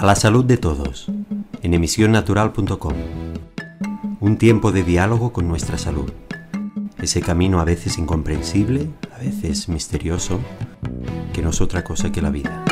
A la salud de todos, en emisionnatural.com. Un tiempo de diálogo con nuestra salud. Ese camino a veces incomprensible, a veces misterioso, que no es otra cosa que la vida.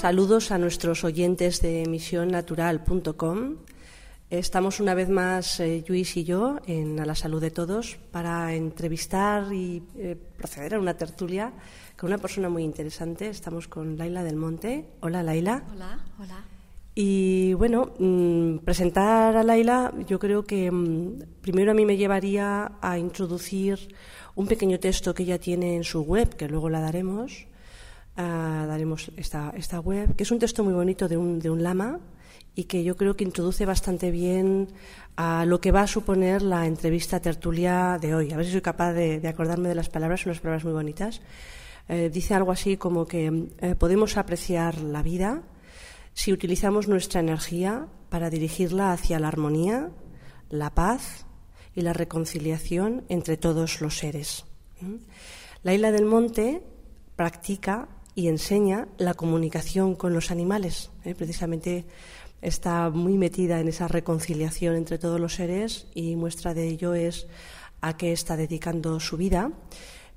Saludos a nuestros oyentes de emisionnatural.com. Estamos una vez más, eh, Luis y yo, en A la Salud de Todos para entrevistar y eh, proceder a una tertulia con una persona muy interesante. Estamos con Laila del Monte. Hola, Laila. Hola, hola. Y bueno, mm, presentar a Laila yo creo que mm, primero a mí me llevaría a introducir un pequeño texto que ella tiene en su web, que luego la daremos, Ah, daremos esta, esta web, que es un texto muy bonito de un, de un lama y que yo creo que introduce bastante bien a lo que va a suponer la entrevista tertulia de hoy. A ver si soy capaz de, acordarme de las palabras, son unas palabras muy bonitas. Eh, dice algo así como que eh, podemos apreciar la vida si utilizamos nuestra energía para dirigirla hacia la armonía, la paz y la reconciliación entre todos los seres. La isla del monte practica y enseña la comunicación con los animales. ¿eh? Precisamente está muy metida en esa reconciliación entre todos los seres y muestra de ello es a qué está dedicando su vida.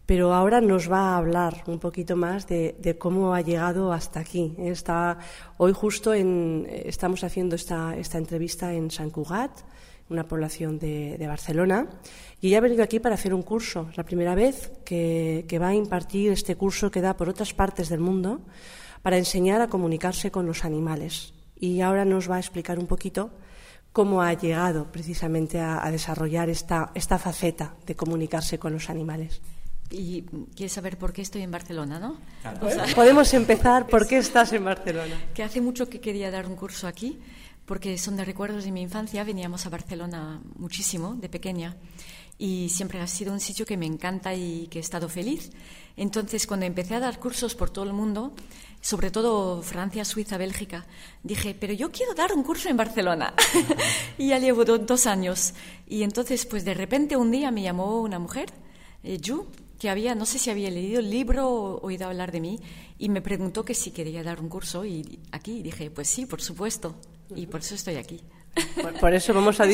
Pero ahora nos va a hablar un poquito más de, cómo ha llegado hasta aquí. Está, hoy justo en, estamos haciendo esta, esta entrevista en San Cugat, una población de, Barcelona, y ella ha venido aquí para hacer un curso. Es la primera vez que, va a impartir este curso que da por otras partes del mundo para enseñar a comunicarse con los animales. Y ahora nos va a explicar un poquito cómo ha llegado precisamente a, desarrollar esta, esta faceta de comunicarse con los animales. Y quieres saber por qué estoy en Barcelona, ¿no? Podemos empezar por qué estás en Barcelona. Que hace mucho que quería dar un curso aquí porque son de recuerdos de mi infancia. Veníamos a Barcelona muchísimo de pequeña y siempre ha sido un sitio que me encanta y que he estado feliz. Entonces, cuando empecé a dar cursos por todo el mundo, sobre todo Francia, Suiza, Bélgica, dije, pero yo quiero dar un curso en Barcelona. y ya llevo dos años. Y entonces, pues de repente un día me llamó una mujer, eh, Yu, que había, no sé si había leído el libro o oído hablar de mí, y me preguntó que si quería dar un curso. Y aquí dije, pues sí, por supuesto y por eso estoy aquí. Por, eso vamos a,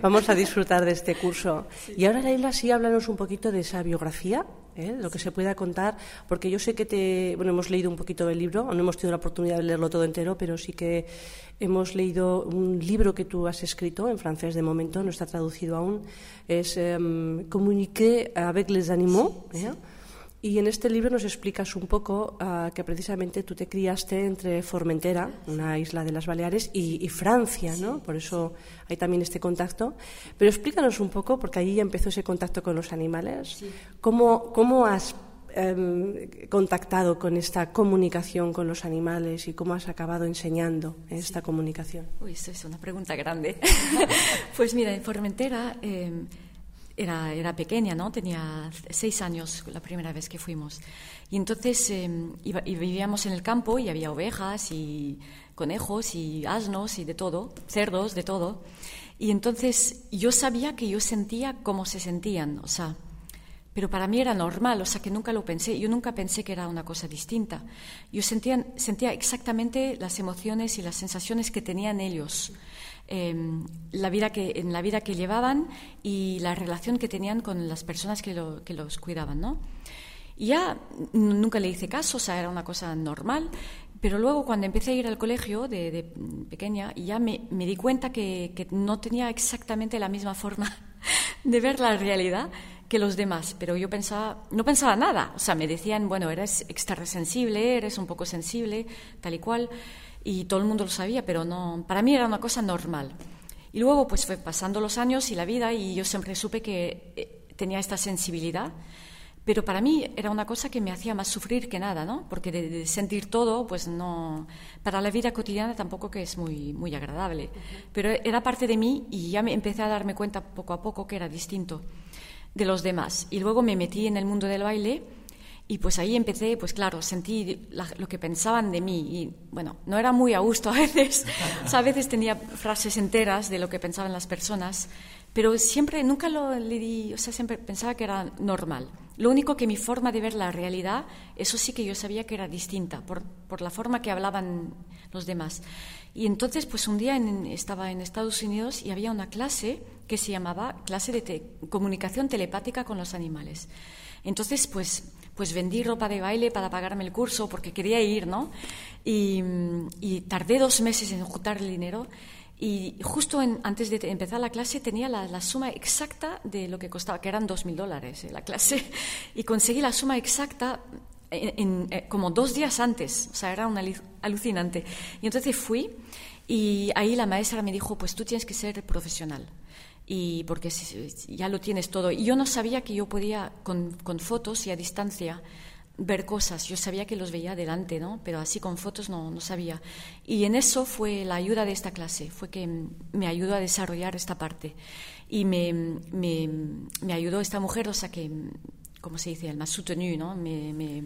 vamos a disfrutar de este curso. Y ahora, Leila, sí, háblanos un poquito de esa biografía, ¿eh? lo que se pueda contar, porque yo sé que te, bueno, hemos leído un poquito del libro, no hemos tenido la oportunidad de leerlo todo entero, pero sí que hemos leído un libro que tú has escrito, en francés de momento, no está traducido aún, es um, Communiquer avec les animaux. ¿eh? Y en este libro nos explicas un poco uh, que precisamente tú te criaste entre Formentera, una isla de las Baleares, y, y, Francia, ¿no? Por eso hay también este contacto. Pero explícanos un poco, porque ahí ya empezó ese contacto con los animales. Sí. ¿Cómo, ¿Cómo, has eh, contactado con esta comunicación con los animales y cómo has acabado enseñando esta comunicación? Uy, eso es una pregunta grande. pues mira, en Formentera... Eh, era, era pequeña, ¿no? Tenía seis años la primera vez que fuimos. Y entonces em, vivíamos en el campo y había ovejas y conejos y asnos y de todo, cerdos, de todo. Y entonces yo sabía que yo sentía cómo se sentían, o sea, pero para mí era normal, o sea que nunca lo pensé, yo nunca pensé que era una cosa distinta. Yo sentía, sentía exactamente las emociones y las sensaciones que tenían ellos, em, la vida que, en la vida que llevaban y la relación que tenían con las personas que, que los cuidaban, ¿no? Y ya nunca le hice caso, o sea, era una cosa normal. Pero luego cuando empecé a ir al colegio de, pequeña, ya me, di cuenta que, no tenía exactamente la misma forma de ver la realidad que los demás. Pero yo pensaba, no pensaba nada. O sea, me decían, bueno, eres extra sensible, eres un poco sensible, tal y cual. Y todo el mundo lo sabía, pero no, para mí era una cosa normal. Y luego pues fue pasando los años y la vida y yo siempre supe que eh, tenía esta sensibilidad pero para mí era una cosa que me hacía más sufrir que nada, ¿no? Porque de, sentir todo, pues no. Para la vida cotidiana tampoco que es muy, muy agradable. Pero era parte de mí y ya me empecé a darme cuenta poco a poco que era distinto de los demás. Y luego me metí en el mundo del baile y pues ahí empecé, pues claro, sentí lo que pensaban de mí y bueno, no era muy a gusto a veces. o sea, a veces tenía frases enteras de lo que pensaban las personas, pero siempre, nunca lo le di, o sea, siempre pensaba que era normal. Lo único que mi forma de ver la realidad, eso sí que yo sabía que era distinta, por, por la forma que hablaban los demás. Y entonces, pues un día estaba en Estados Unidos y había una clase que se llamaba clase de comunicación telepática con los animales. Entonces, pues, pues vendí ropa de baile para pagarme el curso porque quería ir, ¿no? Y, tardé dos meses en juntar el dinero y justo antes de empezar la clase tenía la, suma exacta de lo que costaba, que eran dos mil dólares eh, la clase, y conseguí la suma exacta en, eh, como dos días antes, o sea, era una alucinante. Y entonces fui y ahí la maestra me dijo, pues tú tienes que ser profesional. Y porque ya lo tienes todo. Y yo no sabía que yo podía, con, con fotos y a distancia, ver cosas. Yo sabía que los veía adelante, ¿no? Pero así con fotos no, no sabía. Y en eso fue la ayuda de esta clase, fue que me ayudó a desarrollar esta parte. Y me, me, me ayudó esta mujer, o sea que, ¿cómo se dice? El más soutenu, ¿no? Me, me,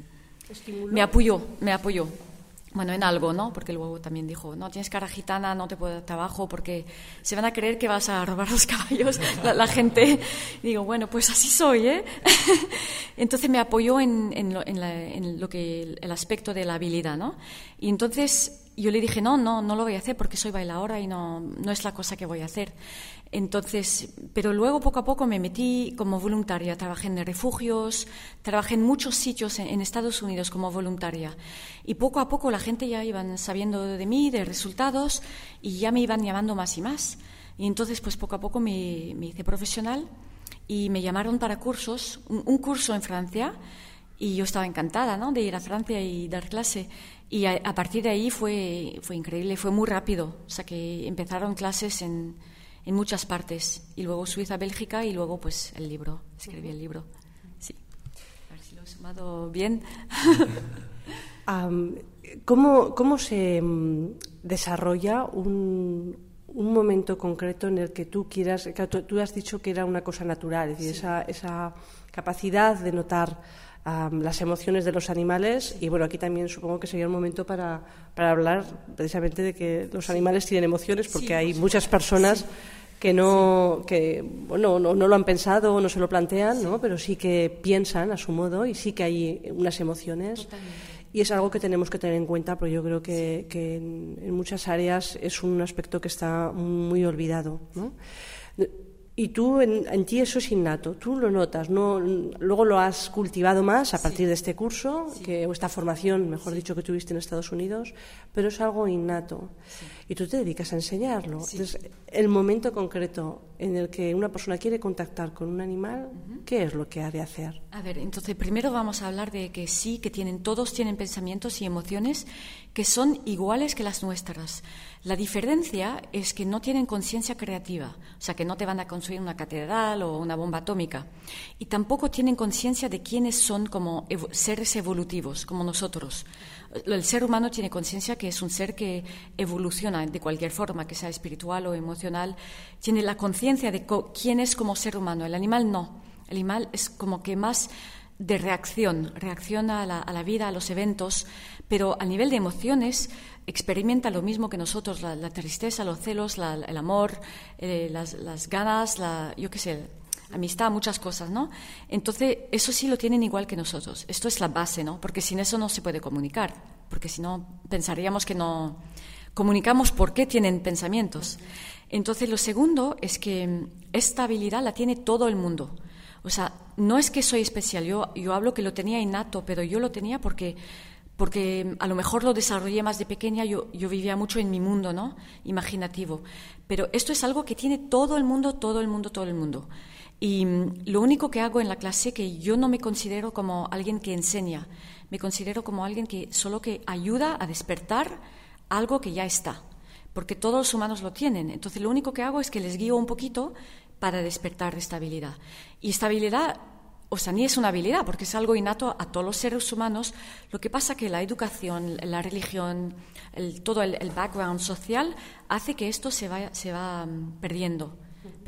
me apoyó, me apoyó bueno, en algo, ¿no? Porque luego también dijo, no, tienes cara gitana, no te puedo dar trabajo porque se van a creer que vas a robar los caballos la, gente. digo, bueno, pues así soy, ¿eh? entonces me apoyó en, en, lo, en, lo, que el aspecto de la habilidad, ¿no? Y entonces yo le dije, no, no, no lo voy a hacer porque soy bailadora y no, no es la cosa que voy a hacer. Entonces, pero luego poco a poco me metí como voluntaria, trabajé en refugios, trabajé en muchos sitios en, Estados Unidos como voluntaria. Y poco a poco la gente ya iban sabiendo de mí, de resultados, y ya me iban llamando más y más. Y entonces, pues poco a poco me, hice profesional y me llamaron para cursos, un, curso en Francia, y yo estaba encantada ¿no? de ir a Francia y dar clase. Y a, a partir de ahí fue, fue increíble, fue muy rápido. O sea que empezaron clases en en muchas partes. Y luego Suiza, Bélgica y luego pues el libro. Escribí el libro. Sí. A ver si lo he sumado bien. ¿cómo, ¿Cómo se mm, desarrolla un, un momento concreto en el que tú quieras, tú, has dicho que era una cosa natural, es decir, esa, esa capacidad de notar las emociones de los animales y bueno, aquí también supongo que sería un momento para, para hablar precisamente de que los animales tienen emociones porque hay muchas personas que no que bueno no, no, lo han pensado no se lo plantean ¿no? pero sí que piensan a su modo y sí que hay unas emociones. Y es algo que tenemos que tener en cuenta porque yo creo que, que en, en, muchas áreas es un aspecto que está muy olvidado ¿no? y tú en, ti eso es innato, tú lo notas, no, luego lo has cultivado más a partir de este curso, que, o esta formación, mejor dicho, que tuviste en Estados Unidos, pero es algo innato. Y tú te dedicas a enseñarlo. Entonces, el momento concreto en el que una persona quiere contactar con un animal, ¿qué es lo que ha de hacer? A ver, entonces primero vamos a hablar de que sí, que tienen, todos tienen pensamientos y emociones que son iguales que las nuestras. La diferencia es que no tienen conciencia creativa, o sea, que no te van a construir una catedral o una bomba atómica. Y tampoco tienen conciencia de quiénes son como seres evolutivos, como nosotros. El ser humano tiene conciencia que es un ser que evoluciona de cualquier forma, que sea espiritual o emocional. Tiene la conciencia de quién es como ser humano. El animal no. El animal es como que más de reacción, reacción a la, vida, a los eventos, pero a nivel de emociones experimenta lo mismo que nosotros, la, tristeza, los celos, el amor, eh, las, ganas, la, yo qué sé, amistad, muchas cosas, ¿no? Entonces, eso sí lo tienen igual que nosotros. Esto es la base, ¿no? Porque sin eso no se puede comunicar, porque si no pensaríamos que no comunicamos por qué tienen pensamientos. Entonces, lo segundo es que esta habilidad la tiene todo el mundo. O sea, no es que soy especial, yo, hablo que lo tenía innato, pero yo lo tenía porque, porque a lo mejor lo desarrollé más de pequeña, yo vivía mucho en mi mundo, ¿no? Imaginativo. Pero esto es algo que tiene todo el mundo, todo el mundo, todo el mundo. Y mm, lo único que hago en la clase que yo no me considero como alguien que enseña, me considero como alguien que solo que ayuda a despertar algo que ya está, porque todos los humanos lo tienen. Entonces lo único que hago es que les guío un poquito para despertar esta habilidad. Y esta habilidad, o sea, ni es una habilidad, porque es algo innato a todos los seres humanos. Lo que pasa que la educación, la religión, todo el, background social hace que esto se vaya, se va mm, perdiendo.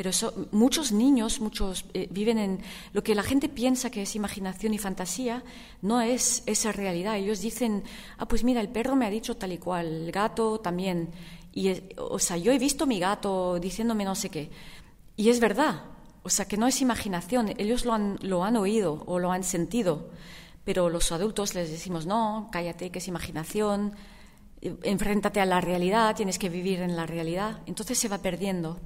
Pero eso, muchos niños, muchos eh, viven en lo que la gente piensa que es imaginación y fantasía, no es esa realidad. Ellos dicen, ah, pues mira, el perro me ha dicho tal y cual, el gato también. Y, o sea, yo he visto mi gato diciéndome no sé qué. Y es verdad, o sea, que no es imaginación, ellos lo han, lo han oído o lo han sentido, pero los adultos les decimos, no, cállate, que es imaginación, enfréntate a la realidad, tienes que vivir en la realidad, entonces se va perdiendo.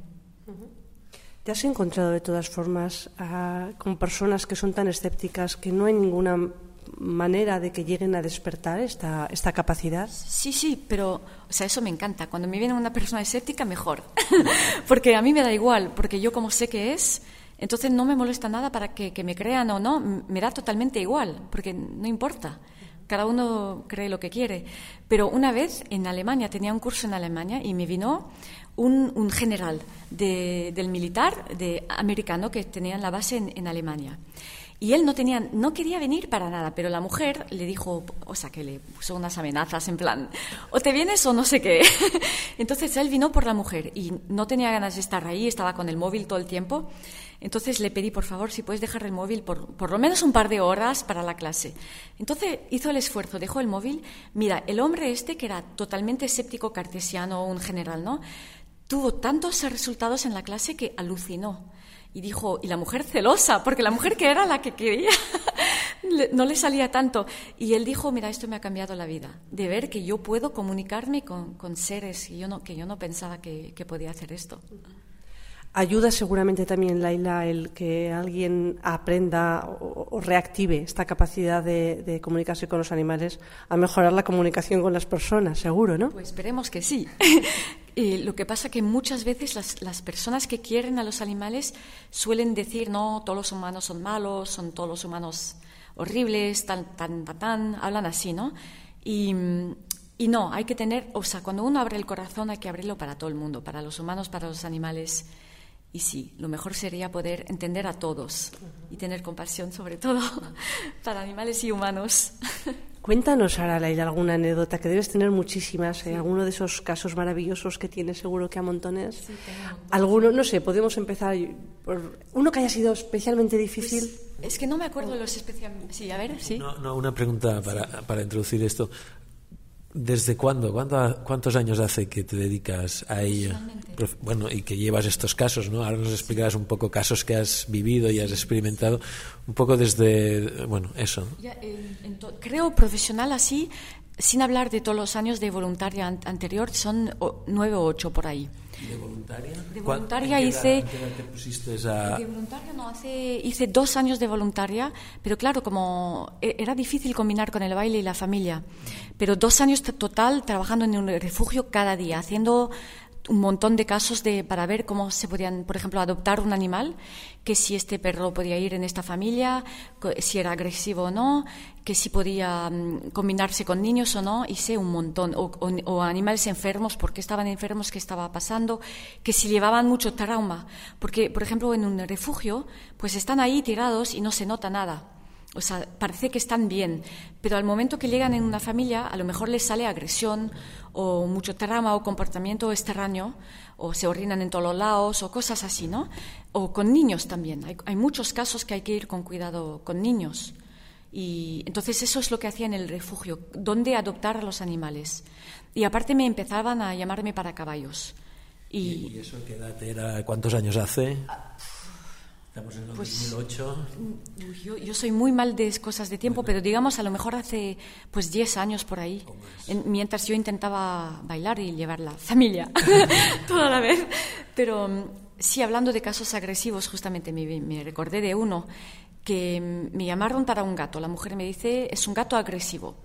¿Te has encontrado de todas formas ah, con personas que son tan escépticas que no hay ninguna manera de que lleguen a despertar esta, esta capacidad? Sí, sí, pero o sea, eso me encanta. Cuando me viene una persona escéptica, mejor. porque a mí me da igual, porque yo como sé que es, entonces no me molesta nada para que, que me crean o no, me da totalmente igual, porque no importa. Cada uno cree lo que quiere. Pero una vez en Alemania, tenía un curso en Alemania y me vino un, un general de, del militar de, americano que tenía la base en, en Alemania. Y él no tenía, no quería venir para nada, pero la mujer le dijo, o sea, que le puso unas amenazas en plan, o te vienes o no sé qué. Entonces él vino por la mujer y no tenía ganas de estar ahí, estaba con el móvil todo el tiempo. Entonces le pedí, por favor, si puedes dejar el móvil por, por lo menos un par de horas para la clase. Entonces hizo el esfuerzo, dejó el móvil. Mira, el hombre este, que era totalmente escéptico, cartesiano, un general, ¿no? Tuvo tantos resultados en la clase que alucinó. Y dijo, y la mujer celosa, porque la mujer que era la que quería, no le salía tanto. Y él dijo, mira, esto me ha cambiado la vida, de ver que yo puedo comunicarme con, seres que yo no, que yo no pensaba que, podía hacer esto. Ayuda seguramente también, Laila, el que alguien aprenda o, reactive esta capacidad de, de, comunicarse con los animales a mejorar la comunicación con las personas, seguro, ¿no? Pues esperemos que sí. Y lo que pasa que muchas veces las, las, personas que quieren a los animales suelen decir, no, todos los humanos son malos, son todos los humanos horribles, tan, tan, tan, tan hablan así, ¿no? Y no, hay que tener, o sea, cuando uno abre el corazón hay que abrirlo para todo el mundo, para los humanos, para los animales. Y sí, lo mejor sería poder entender a todos y tener compasión sobre todo para animales y humanos. Cuéntanos, Aralaida, alguna anécdota, que debes tener muchísimas, ¿eh? alguno de esos casos maravillosos que tienes seguro que a montones. Sí, tengo Alguno, no sé, podemos empezar por uno que haya sido especialmente difícil. Pues, es que no me acuerdo de los especiales. Sí, a ver, sí. No, no una pregunta para, para introducir esto. ¿Desde cuándo? ¿Cuántos años hace que te dedicas a ello? Bueno, y que llevas estos casos, ¿no? Ahora nos explicarás un poco casos que has vivido y has experimentado, un poco desde, bueno, eso. creo profesional así, sin hablar de todos los años de voluntaria anterior, son nueve o ocho por ahí. ¿De voluntaria? De voluntaria hice. A... De voluntaria no, hace, hice dos años de voluntaria, pero claro, como e, era difícil combinar con el baile y la familia. Pero dos años total trabajando en un refugio cada día, haciendo un montón de casos de, para ver cómo se podían, por ejemplo, adoptar un animal, que si este perro podía ir en esta familia, si era agresivo o no, que si podía mm, combinarse con niños o no, sé un montón, o, animales enfermos, porque estaban enfermos, qué estaba pasando, que si llevaban mucho trauma, porque, por ejemplo, en un refugio, pues están ahí tirados y no se nota nada. O sea, parece que están bien, pero al momento que llegan en una familia, a lo mejor les sale agresión o mucho trauma o comportamiento extraño, o se orinan en todos los lados, o cosas así, ¿no? O con niños también. Hay, muchos casos que hay que ir con cuidado con niños, Y entonces eso es lo que hacía en el refugio, dónde adoptar a los animales. Y aparte me empezaban a llamarme para caballos. ¿Y, eso qué edad era? ¿Cuántos años hace? Estamos en el 2008. Pues, yo, soy muy mal de cosas de tiempo, pero digamos a lo mejor hace pues 10 años por ahí, mientras yo intentaba bailar y llevar la familia toda la vez. Pero mm, sí, hablando de casos agresivos, justamente me, me recordé de uno que mm, me llamaron para un gato. La mujer me dice, es un gato agresivo.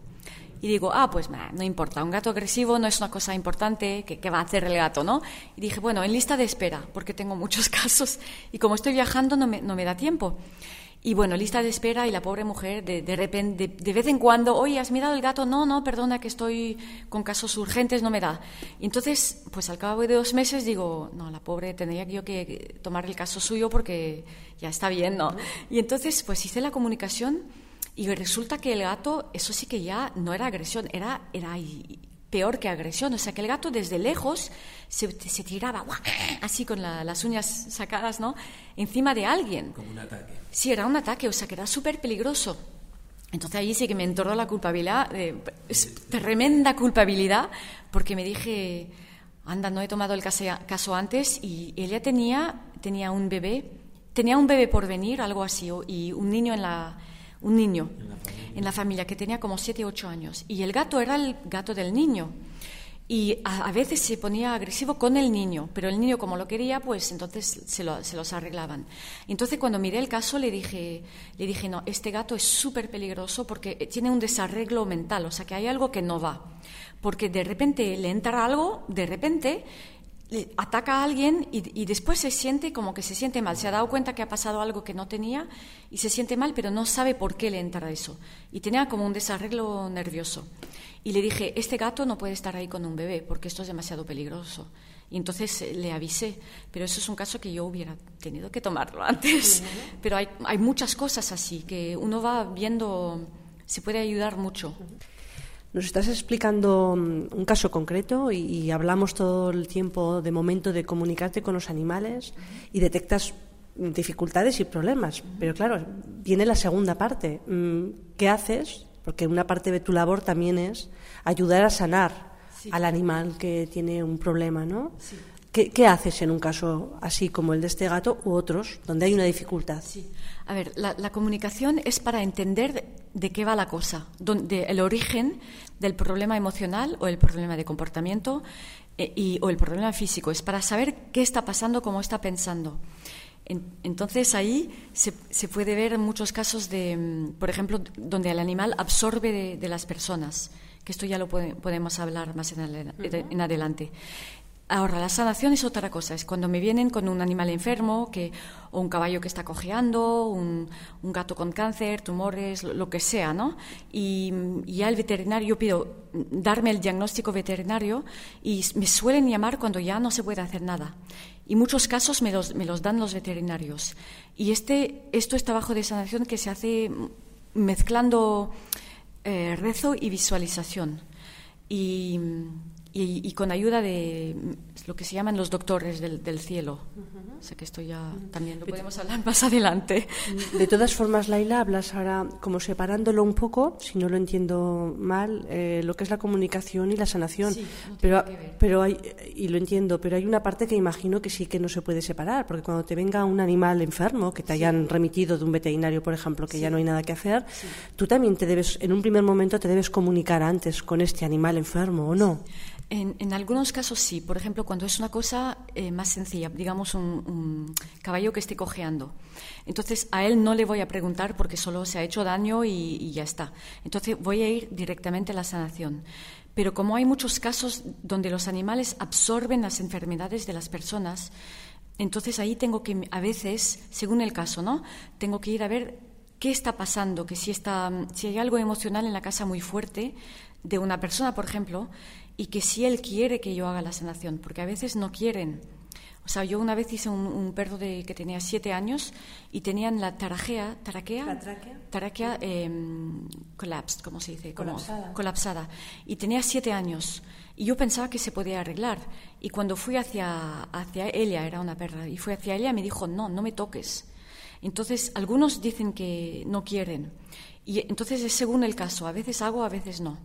Y digo, ah, pues no importa, un gato agresivo no es una cosa importante, ¿qué, va a hacer el gato, no? Y dije, bueno, en lista de espera, porque tengo muchos casos y como estoy viajando no me, no me da tiempo. Y bueno, lista de espera y la pobre mujer de, de repente, de, vez en cuando, oye, ¿has mirado el gato? No, no, perdona que estoy con casos urgentes, no me da. Y entonces, pues al cabo de dos meses digo, no, la pobre tendría yo que tomar el caso suyo porque ya está bien, ¿no? Y entonces, pues hice la comunicación y resulta que el gato, eso sí que ya no era agresión, era, era peor que agresión. O sea, que el gato desde lejos se, se tiraba así con las uñas sacadas, ¿no? Encima de alguien. Como un ataque. Sí, era un ataque, o sea, que era súper peligroso. Entonces ahí sí que me entornó la culpabilidad, tremenda culpabilidad, porque me dije, anda, no he tomado el caso, caso antes y ella tenía, tenía un bebé, tenía un bebé por venir, algo así, y un niño en la, un niño en la, familia que tenía como 7 o 8 años. Y el gato era el gato del niño. Y a, veces se ponía agresivo con el niño, pero el niño como lo quería, pues entonces se, los arreglaban. Entonces cuando miré el caso le dije, le dije, no, este gato es súper peligroso porque tiene un desarreglo mental, o sea que hay algo que no va. Porque de repente le entra algo, de repente, ataca a alguien y, después se siente como que se siente mal. Se ha dado cuenta que ha pasado algo que no tenía y se siente mal, pero no sabe por qué le entra eso. Y tenía como un desarreglo nervioso. Y le dije, este gato no puede estar ahí con un bebé porque esto es demasiado peligroso. Y entonces eh, le avisé, pero eso es un caso que yo hubiera tenido que tomarlo antes. Pero hay, hay muchas cosas así que uno va viendo, se puede ayudar mucho. Nos estás explicando mm, un caso concreto y, hablamos todo el tiempo de momento de comunicarte con los animales y detectas dificultades y problemas. Pero claro, viene la segunda parte. Mm, ¿Qué haces? Porque una parte de tu labor también es ayudar a sanar al animal que tiene un problema, ¿no? ¿Qué, haces en un caso así como el de este gato u otros, donde hay una dificultad? Sí. A ver, la, comunicación es para entender de qué va la cosa, donde el origen del problema emocional o el problema de comportamiento eh, y, o el problema físico. Es para saber qué está pasando, cómo está pensando. entonces ahí se, puede ver muchos casos de, mm, por ejemplo, donde el animal absorbe de, las personas, que esto ya lo podemos hablar más en adelante. Ahora, la sanación es otra cosa, es cuando me vienen con un animal enfermo, que, o un caballo que está cojeando, un, gato con cáncer, tumores, lo, que sea, ¿no? Y, ya el veterinario, yo pido darme el diagnóstico veterinario y me suelen llamar cuando ya no se puede hacer nada. Y muchos casos me los, me los dan los veterinarios. Y este, esto es trabajo de sanación que se hace mezclando eh, rezo y visualización. Y, y, con ayuda de lo que se llaman los doctores del, del cielo. O sea que esto ya también lo podemos hablar más adelante. De todas formas, Laila, hablas ahora como separándolo un poco, si no lo entiendo mal, eh, lo que es la comunicación y la sanación. pero, pero hay, y lo entiendo, pero hay una parte que imagino que sí que no se puede separar, porque cuando te venga un animal enfermo, que te hayan remitido de un veterinario, por ejemplo, que ya no hay nada que hacer, tú también te debes, en un primer momento, te debes comunicar antes con este animal enfermo, ¿o no? En, algunos casos sí. Por ejemplo, cuando es una cosa eh, más sencilla, digamos un, caballo que esté cojeando. Entonces, a él no le voy a preguntar porque solo se ha hecho daño y, ya está. Entonces, voy a ir directamente a la sanación. Pero como hay muchos casos donde los animales absorben las enfermedades de las personas, entonces ahí tengo que, a veces, según el caso, ¿no? Tengo que ir a ver qué está pasando, que si, está, si hay algo emocional en la casa muy fuerte de una persona, por ejemplo, y que si él quiere que yo haga la sanación, porque a veces no quieren. O sea, yo una vez hice un, perro de, que tenía siete años y tenían la tarajea, taraquea, taraquea em, collapsed, ¿cómo se dice? colapsada. colapsada. Y tenía siete años. Y yo pensaba que se podía arreglar. Y cuando fui hacia, hacia ella, era una perra, y fui hacia ella, me dijo, no, no me toques. Entonces, algunos dicen que no quieren. Y entonces es según el caso. A veces hago, a veces no.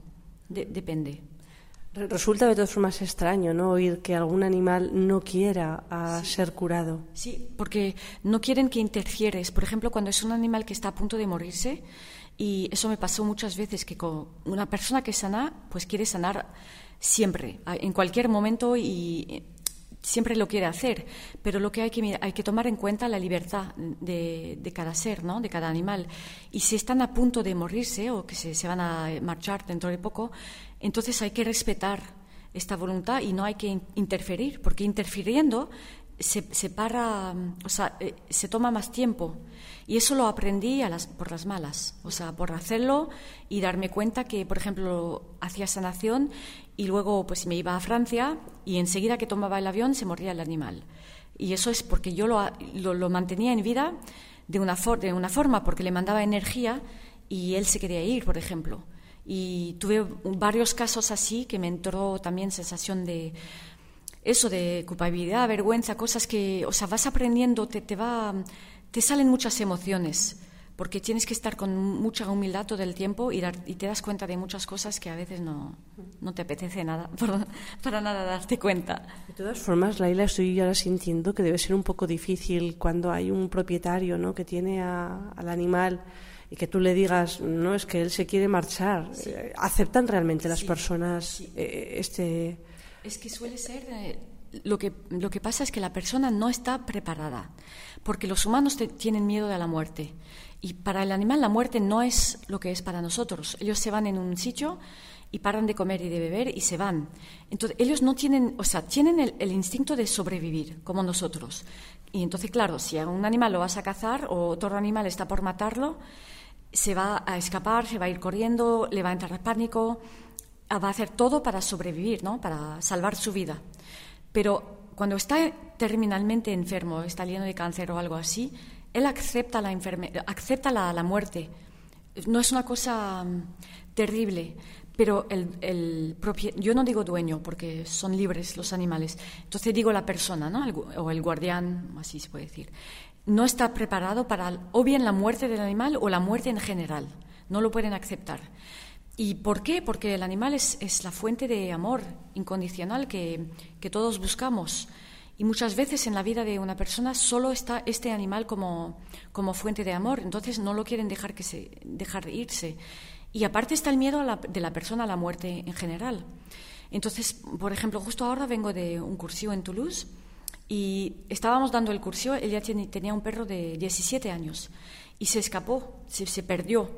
depende. Resulta de todas formas extraño, ¿no? Oír que algún animal no quiera a ser curado. Sí, porque no quieren que interfieres. Por ejemplo, cuando es un animal que está a punto de morirse, y eso me pasó muchas veces, que con una persona que sana, pues quiere sanar siempre, en cualquier momento y siempre lo quiere hacer, pero lo que hay que, hay que tomar en cuenta la libertad de, cada ser, ¿no? de cada animal. Y si están a punto de morirse o que se, se van a marchar dentro de poco, entonces hay que respetar esta voluntad y no hay que interferir, porque interfiriendo se, se para, o sea, eh, se toma más tiempo. Y eso lo aprendí a las, por las malas, o sea, por hacerlo y darme cuenta que, por ejemplo, hacía sanación y luego pues me iba a Francia y enseguida que tomaba el avión se moría el animal. Y eso es porque yo lo, lo, mantenía en vida de una, de una forma, porque le mandaba energía y él se quería ir, por ejemplo. Y tuve varios casos así que me entró también sensación de eso, de culpabilidad, vergüenza, cosas que, o sea, vas aprendiendo, te, te va te salen muchas emociones, porque tienes que estar con mucha humildad todo el tiempo y, y te das cuenta de muchas cosas que a veces no, no te apetece nada, para, nada darte cuenta. De todas formas, Laila, estoy ahora sintiendo que debe ser un poco difícil cuando hay un propietario ¿no? que tiene al animal y que tú le digas, no, es que él se quiere marchar. Eh, ¿Aceptan realmente las personas eh, este...? Es que suele ser... Eh, lo que, lo que pasa es que la persona no está preparada, porque los humanos tienen miedo de la muerte. Y para el animal la muerte no es lo que es para nosotros. Ellos se van en un sitio y paran de comer y de beber y se van. Entonces, ellos no tienen, o sea, tienen el, instinto de sobrevivir, como nosotros. Y entonces, claro, si a un animal lo vas a cazar o otro animal está por matarlo, se va a escapar, se va a ir corriendo, le va a entrar pánico, va a hacer todo para sobrevivir, ¿no? Para salvar su vida. Pero cuando está terminalmente enfermo, está lleno de cáncer o algo así, él acepta la, acepta la, muerte. No es una cosa mm, terrible, pero el, propio, yo no digo dueño porque son libres los animales, entonces digo la persona, ¿no? o el guardián, así se puede decir, no está preparado para o bien la muerte del animal o la muerte en general, no lo pueden aceptar. ¿Y por qué? Porque el animal es, la fuente de amor incondicional que, todos buscamos. Y muchas veces en la vida de una persona solo está este animal como, fuente de amor, entonces no lo quieren dejar, que se, dejar irse. Y aparte está el miedo de la persona a la muerte en general. Entonces, por ejemplo, justo ahora vengo de un cursillo en Toulouse y estábamos dando el cursillo, ella tenía un perro de 17 años y se escapó, se perdió.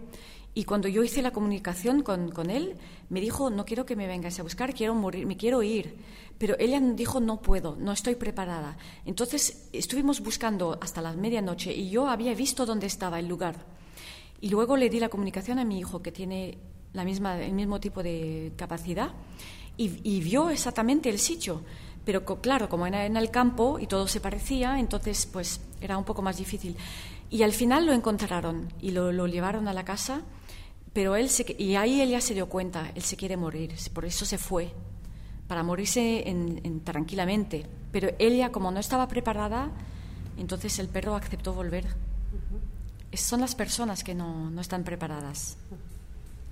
Y cuando yo hice la comunicación con, con, él, me dijo, no quiero que me vengas a buscar, quiero morir, me quiero ir. Pero ella dijo, no puedo, no estoy preparada. Entonces estuvimos buscando hasta la medianoche y yo había visto dónde estaba el lugar. Y luego le di la comunicación a mi hijo, que tiene la misma, el mismo tipo de capacidad, y, y vio exactamente el sitio. Pero claro, como era en el campo y todo se parecía, entonces pues era un poco más difícil. Y al final lo encontraron y lo, lo llevaron a la casa pero él se, y ahí él ya se dio cuenta, él se quiere morir, por eso se fue, para morirse en, tranquilamente. Pero ella, como no estaba preparada, entonces el perro aceptó volver. Son las personas que no, no están preparadas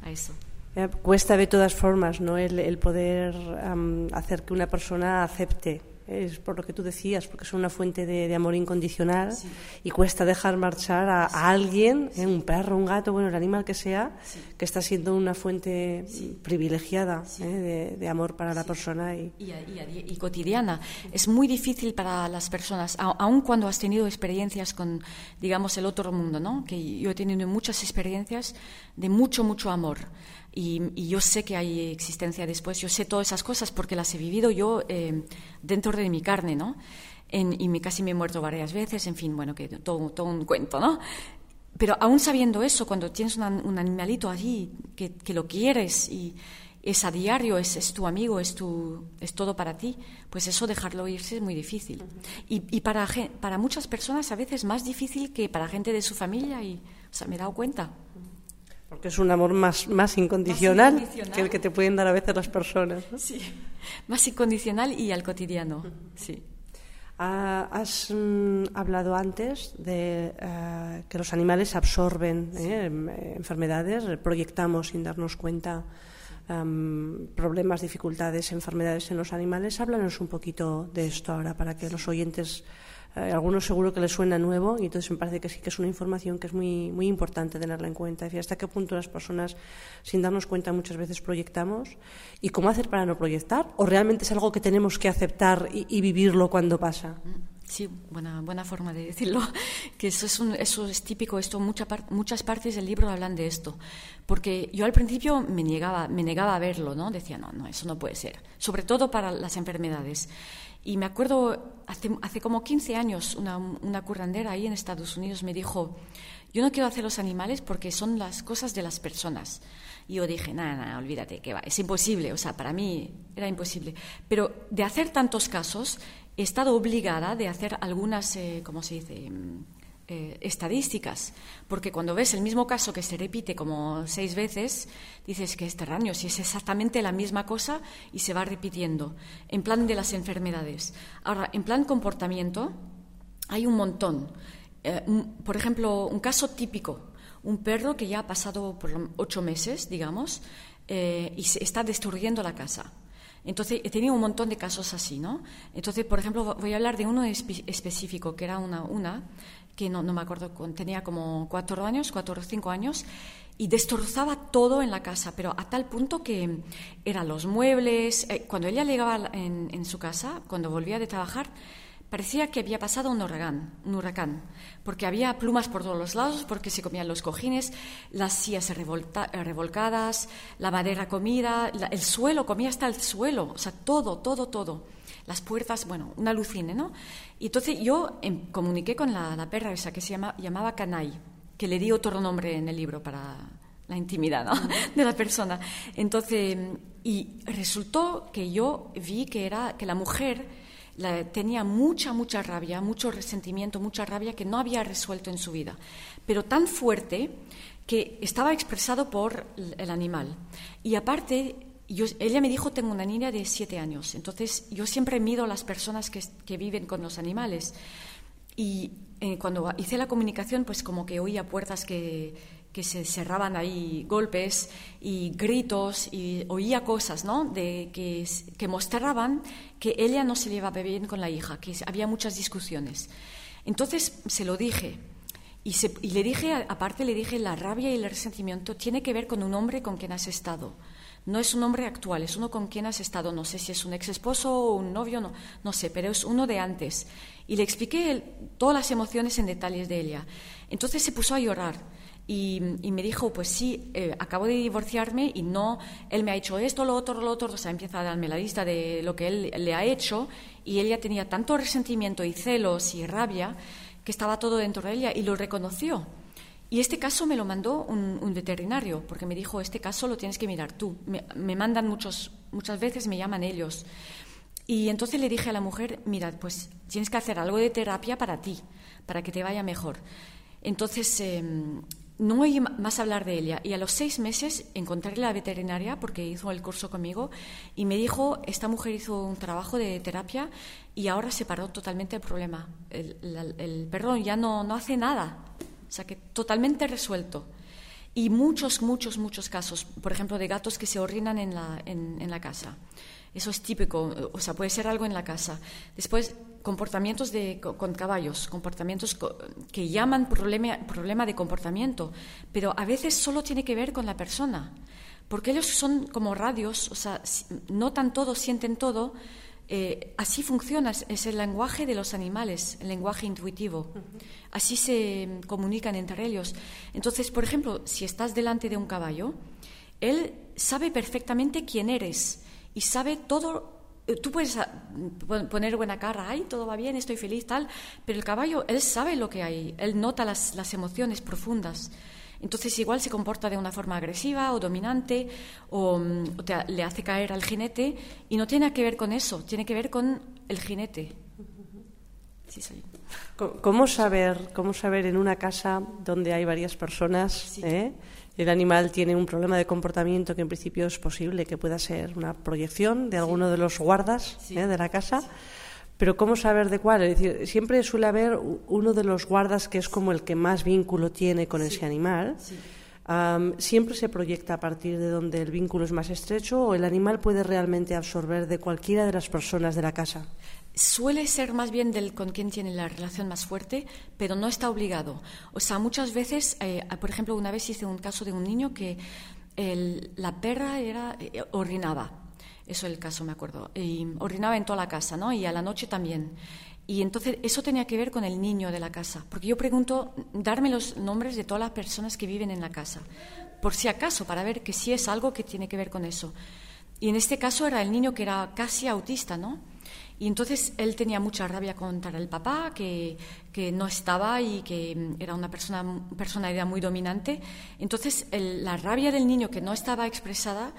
a eso. Eh, cuesta de todas formas ¿no? el, poder hacer que una persona acepte es por lo que tú decías, porque son una fuente de, amor incondicional y cuesta dejar marchar a, alguien, ¿eh? un perro, un gato, bueno, el animal que sea, que está siendo una fuente privilegiada ¿eh? de, amor para la persona. Y... Y, cotidiana. Es muy difícil para las personas, aun cuando has tenido experiencias con, digamos, el otro mundo, ¿no? que yo he tenido muchas experiencias de mucho, mucho amor. Y, yo sé que hay existencia después, yo sé todas esas cosas porque las he vivido yo eh, dentro de mi carne, ¿no? y me, casi me he muerto varias veces, en fin, bueno, que todo, todo un cuento, ¿no? Pero aún sabiendo eso, cuando tienes un animalito allí que, que, lo quieres y es a diario, es, es, tu amigo, es, tu, es todo para ti, pues eso dejarlo irse es muy difícil. Y, y para, para muchas personas a veces más difícil que para gente de su familia y, o sea, me he dado cuenta. Porque es un amor más, más, incondicional, que el que te pueden dar a veces las personas. Sí, más incondicional y al cotidiano, sí. Ah, has mm, hablado antes de eh, que los animales absorben eh, em, enfermedades, proyectamos sin darnos cuenta problemas, dificultades, enfermedades en los animales. Háblanos un poquito de esto ahora para que los oyentes algunos seguro que les suena nuevo y entonces me parece que sí que es una información que es muy, muy importante tenerla en cuenta. Es decir, hasta qué punto las personas, sin darnos cuenta, muchas veces proyectamos y cómo hacer para no proyectar o realmente es algo que tenemos que aceptar y, vivirlo cuando pasa. Sí, buena, buena forma de decirlo, que eso es, eso es típico, esto mucha muchas partes del libro hablan de esto, porque yo al principio me negaba, me negaba a verlo, ¿no? Decía, no, no, eso no puede ser, sobre todo para las enfermedades. Y me acuerdo, hace, hace como 15 años, una, una currandera ahí en Estados Unidos me dijo, yo no quiero hacer los animales porque son las cosas de las personas. Y yo dije, nada, nada, olvídate, que va, es imposible, o sea, para mí era imposible. Pero de hacer tantos casos, he estado obligada de hacer algunas, eh, ¿cómo se dice? Eh, estadísticas, porque cuando ves el mismo caso que se repite como seis veces, dices que es terráneo, si es exactamente la misma cosa y se va repitiendo, en plan de las enfermedades. Ahora, en plan comportamiento, hay un montón. Eh, por ejemplo, un caso típico, un perro que ya ha pasado por ocho meses, digamos, eh, y está destruyendo la casa. Entonces, he tenido un montón de casos así, ¿no? Entonces, por ejemplo, voy a hablar de uno específico, que era una que no, me acuerdo, tenía como cuatro años, cuatro o cinco años, y destrozaba todo en la casa, pero a tal punto que eran los muebles. Eh, cuando ella llegaba en, su casa, cuando volvía de trabajar, parecía que había pasado un huracán, un huracán, porque había plumas por todos los lados, porque se comían los cojines, las sillas revolcadas, la madera comida, el suelo, comía hasta el suelo, o sea, todo, todo, todo las puertas, bueno, una alucine, ¿no? Y entonces yo em, comuniqué con la, perra esa que se llama, llamaba Canay, que le di otro nombre en el libro para la intimidad ¿no? de la persona. Entonces, y resultó que yo vi que, era, que la mujer tenía mucha, mucha rabia, mucho resentimiento, mucha rabia que no había resuelto en su vida, pero tan fuerte que estaba expresado por el animal. Y aparte ella me dijo, tengo una niña de siete años, entonces yo siempre mido a las personas que, viven con los animales. Y eh, cuando hice la comunicación, pues como que oía puertas que, que se cerraban ahí, golpes y gritos, y oía cosas, ¿no? De, que, que mostraban que ella no se llevaba bien con la hija, que había muchas discusiones. Entonces se lo dije. Y, y le dije, aparte le dije, la rabia y el resentimiento tiene que ver con un hombre con quien has estado no es un hombre actual, es uno con quien has estado, no sé si es un ex esposo o un novio, no, sé, pero es uno de antes. Y le expliqué todas las emociones en detalles de ella. Entonces se puso a llorar y, me dijo, pues sí, eh, acabo de divorciarme y no, él me ha hecho esto, lo otro, lo otro, o sea, empieza a darme la lista de lo que él le ha hecho y ella tenía tanto resentimiento y celos y rabia que estaba todo dentro de ella y lo reconoció. Y este caso me lo mandó un, veterinario, porque me dijo, este caso lo tienes que mirar tú. Me, mandan muchos, muchas veces, me llaman ellos. Y entonces le dije a la mujer, mira, pues tienes que hacer algo de terapia para ti, para que te vaya mejor. Entonces, em, no oí más hablar de ella. Y a los seis meses encontré a la veterinaria, porque hizo el curso conmigo, y me dijo, esta mujer hizo un trabajo de terapia y ahora se paró totalmente el problema. El, el perro ya no, no hace nada o sea que totalmente resuelto. Y muchos, muchos, muchos casos, por ejemplo, de gatos que se orinan en la, en, la casa. Eso es típico, o sea, puede ser algo en la casa. Después, comportamientos de, con caballos, comportamientos que llaman problema, problema de comportamiento, pero a veces solo tiene que ver con la persona, porque ellos son como radios, o sea, notan todo, sienten todo, eh, así funciona, es el lenguaje de los animales, el lenguaje intuitivo. Así se comunican entre ellos. Entonces, por ejemplo, si estás delante de un caballo, él sabe perfectamente quién eres y sabe todo. Eh, tú puedes ah, poner buena cara, ay, todo va bien, estoy feliz, tal, pero el caballo, él sabe lo que hay, él nota las, las emociones profundas. Entonces igual se comporta de una forma agresiva o dominante o, mm, le hace caer al jinete y no tiene que ver con eso, tiene que ver con el jinete. ¿Cómo saber, cómo saber en una casa donde hay varias personas, eh, el animal tiene un problema de comportamiento que en principio es posible que pueda ser una proyección de alguno de los guardas eh, de la casa? Pero ¿cómo saber de cuál? Es decir, siempre suele haber uno de los guardas que es como el que más vínculo tiene con ese animal. siempre se proyecta a partir de donde el vínculo es más estrecho o el animal puede realmente absorber de cualquiera de las personas de la casa. Suele ser más bien del con quien tiene la relación más fuerte, pero no está obligado. O sea, muchas veces, eh, por ejemplo, una vez hice un caso de un niño que la perra era eh, orinaba eso es el caso, me acuerdo. Y orinaba en toda la casa, ¿no? Y a la noche también. Y entonces eso tenía que ver con el niño de la casa. Porque yo pregunto, darme los nombres de todas las personas que viven en la casa. Por si acaso, para ver que sí es algo que tiene que ver con eso. Y en este caso era el niño que era casi autista, ¿no? Y entonces él tenía mucha rabia contra el papá, que, que no estaba y que era una persona, personalidad muy dominante. Entonces la rabia del niño que no estaba expresada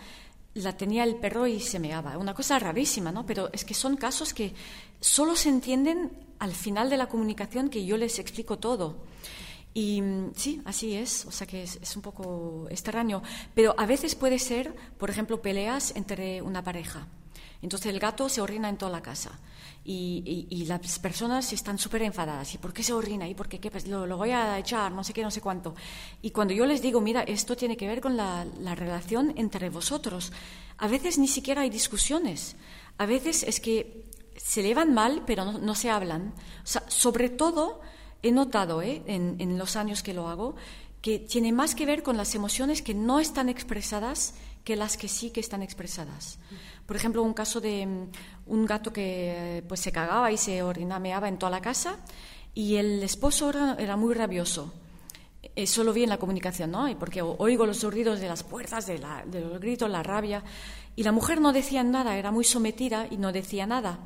la tenía el perro y se meaba. Una cosa rarísima, ¿no? Pero es que son casos que solo se entienden al final de la comunicación que yo les explico todo. Y mm, sí, así es, o sea que es, es, un poco extraño. Pero a veces puede ser, por ejemplo, peleas entre una pareja. Entonces el gato se orina en toda la casa y, las personas están súper enfadadas. ¿Y por qué se orina? ¿Y por qué? Pues lo, lo, voy a echar, no sé qué, no sé cuánto. Y cuando yo les digo, mira, esto tiene que ver con la, relación entre vosotros, a veces ni siquiera hay discusiones. A veces es que se llevan mal, pero no, se hablan. O sea, sobre todo, he notado ¿eh? en, en los años que lo hago, que tiene más que ver con las emociones que no están expresadas que las que sí que están expresadas. Por ejemplo, un caso de mm, un gato que pues, se cagaba y se orinameaba en toda la casa y el esposo era, muy rabioso. Eso lo vi en la comunicación, ¿no? Porque oigo los ruidos de las puertas, de, los gritos, la rabia. Y la mujer no decía nada, era muy sometida y no decía nada.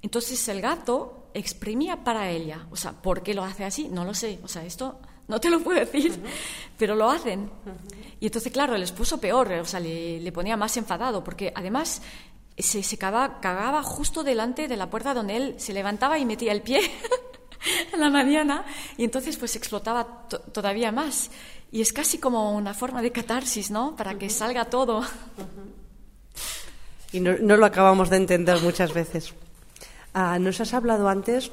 Entonces el gato exprimía para ella. O sea, ¿por qué lo hace así? No lo sé. O sea, esto no te lo puedo decir, pero lo hacen. Y entonces, claro, el esposo peor, o sea, le, ponía más enfadado, porque además se, se cagaba, justo delante de la puerta donde él se levantaba y metía el pie en la mañana, y entonces pues explotaba todavía más. Y es casi como una forma de catarsis, ¿no? Para que salga todo. Y no, no, lo acabamos de entender muchas veces. Ah, nos has hablado antes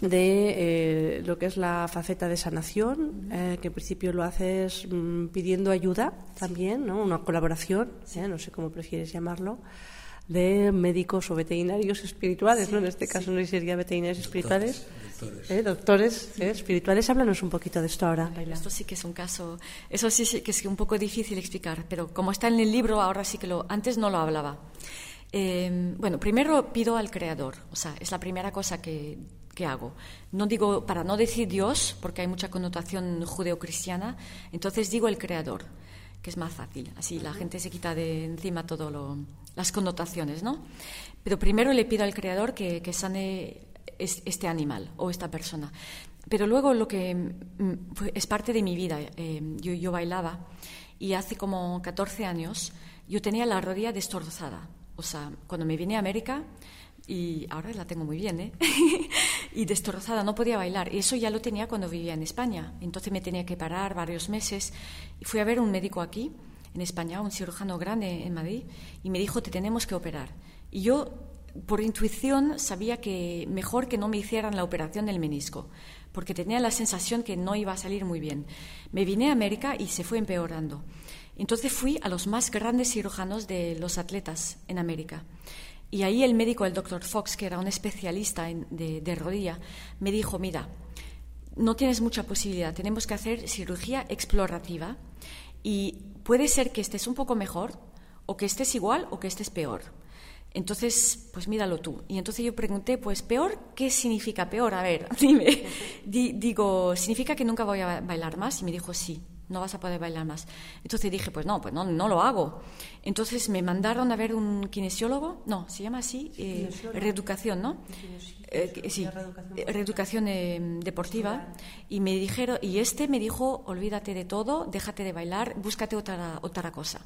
de eh, lo que es la faceta de sanación, eh, que en principio lo haces mm, pidiendo ayuda también, ¿no? una colaboración, ¿eh? no sé cómo prefieres llamarlo, de médicos o veterinarios espirituales, ¿no? en este caso no sería veterinarios espirituales. Doctores, doctores espirituales. Háblanos un poquito de esto ahora, Esto sí que es un caso, eso sí que es un poco difícil explicar, pero como está en el libro, ahora sí que lo, antes no lo hablaba. bueno, primero pido al Creador, o sea, es la primera cosa que hago. No digo, para no decir Dios, porque hay mucha connotación judeocristiana, entonces digo el Creador, que es más fácil. Así la gente se quita de encima todas las connotaciones, ¿no? Pero primero le pido al Creador que, sane este animal o esta persona. Pero luego lo que mm, es parte de mi vida, eh, yo, yo bailaba y hace como 14 años yo tenía la rodilla destrozada. O sea, cuando me vine a América, y ahora la tengo muy bien, ¿eh? y destrozada, no podía bailar. Y eso ya lo tenía cuando vivía en España. Entonces me tenía que parar varios meses. Y fui a ver un médico aquí, en España, un cirujano grande en Madrid, y me dijo, te tenemos que operar. Y yo, por intuición, sabía que mejor que no me hicieran la operación del menisco, porque tenía la sensación que no iba a salir muy bien. Me vine a América y se fue empeorando. Entonces fui a los más grandes cirujanos de los atletas en América. Y ahí el médico, el doctor Fox, que era un especialista de, rodilla, me dijo, mira, no tienes mucha posibilidad, tenemos que hacer cirugía explorativa y puede ser que estés un poco mejor o que estés igual o que estés peor. Entonces, pues míralo tú. Y entonces yo pregunté, pues peor, ¿qué significa peor? A ver, dime. digo, ¿significa que nunca voy a bailar más? Y me dijo, sí no vas a poder bailar más. Entonces dije, pues no, pues no, no lo hago. Entonces me mandaron a ver un kinesiólogo, no, se llama así, eh, reeducación, ¿no? Eh, sí, reeducación, eh, deportiva. Y me dijeron, y este me dijo, olvídate de todo, déjate de bailar, búscate otra, otra cosa.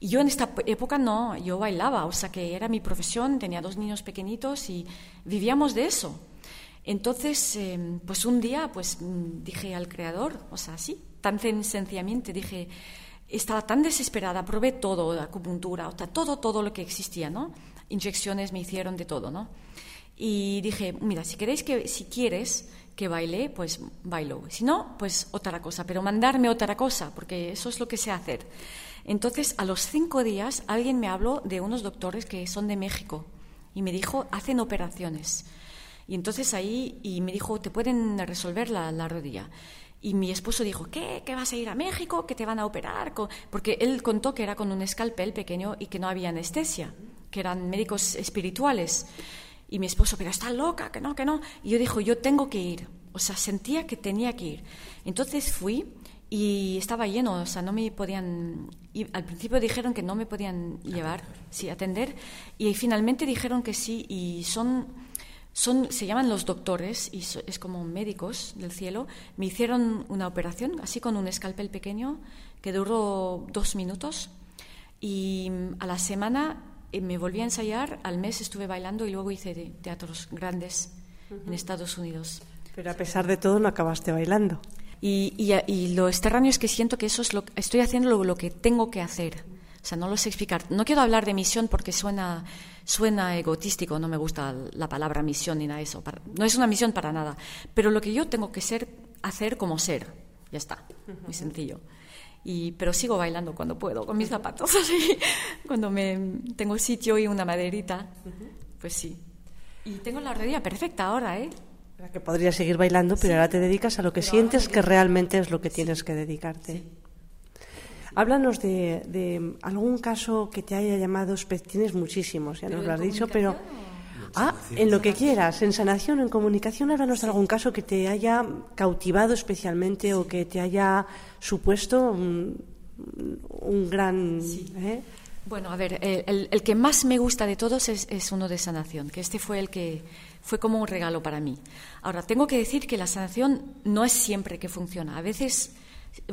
Y yo en esta época no, yo bailaba, o sea que era mi profesión, tenía dos niños pequeñitos y vivíamos de eso. Entonces, pues un día, pues mm, dije al creador, o sea, sí, tan sencillamente dije, estaba tan desesperada, probé todo, acupuntura, todo, todo lo que existía, ¿no? Inyecciones me hicieron de todo, ¿no? Y dije, mira, si queréis que, si quieres que baile, pues bailo. Si no, pues otra cosa, pero mandarme otra cosa, porque eso es lo que sé hacer. Entonces, a los cinco días, alguien me habló de unos doctores que son de México y me dijo, hacen operaciones. Y entonces ahí, y me dijo, te pueden resolver la, la rodilla. Y mi esposo dijo, ¿qué? ¿Que vas a ir a México? ¿Que te van a operar? Porque él contó que era con un escalpel pequeño y que no había anestesia, que eran médicos espirituales. Y mi esposo, pero está loca, que no, que no. Y yo dijo, yo tengo que ir. O sea, sentía que tenía que ir. Entonces fui y estaba lleno, o sea, no me podían. Y al principio dijeron que no me podían llevar, sí, atender. Y finalmente dijeron que sí. Y son son, se llaman los doctores y es como médicos del cielo. Me hicieron una operación así con un escalpel pequeño que duró dos minutos y a la semana me volví a ensayar, al mes estuve bailando y luego hice teatros grandes en Estados Unidos. Pero a pesar de todo no acabaste bailando. Y, y, lo extraño es que siento que eso es lo estoy haciendo lo, lo que tengo que hacer. O sea, no lo sé explicar. No quiero hablar de misión porque suena suena egotístico, no me gusta la palabra misión ni nada de eso. No es una misión para nada. Pero lo que yo tengo que ser, hacer como ser, ya está, muy sencillo. Y, pero sigo bailando cuando puedo, con mis zapatos así, cuando me tengo sitio y una maderita, pues sí. Y tengo la rodilla perfecta ahora, ¿eh? que podrías seguir bailando, pero ahora te dedicas a lo que sientes que realmente es lo que tienes que dedicarte. Háblanos de, algún caso que te haya llamado, tienes muchísimos, ya nos lo has dicho, pero... Ah, en lo que quieras, en sanación, en comunicación, háblanos de algún caso que te haya cautivado especialmente o que te haya supuesto un, gran... ¿eh? Bueno, a ver, el, el, que más me gusta de todos es, es, uno de sanación, que este fue el que fue como un regalo para mí. Ahora, tengo que decir que la sanación no es siempre que funciona. A veces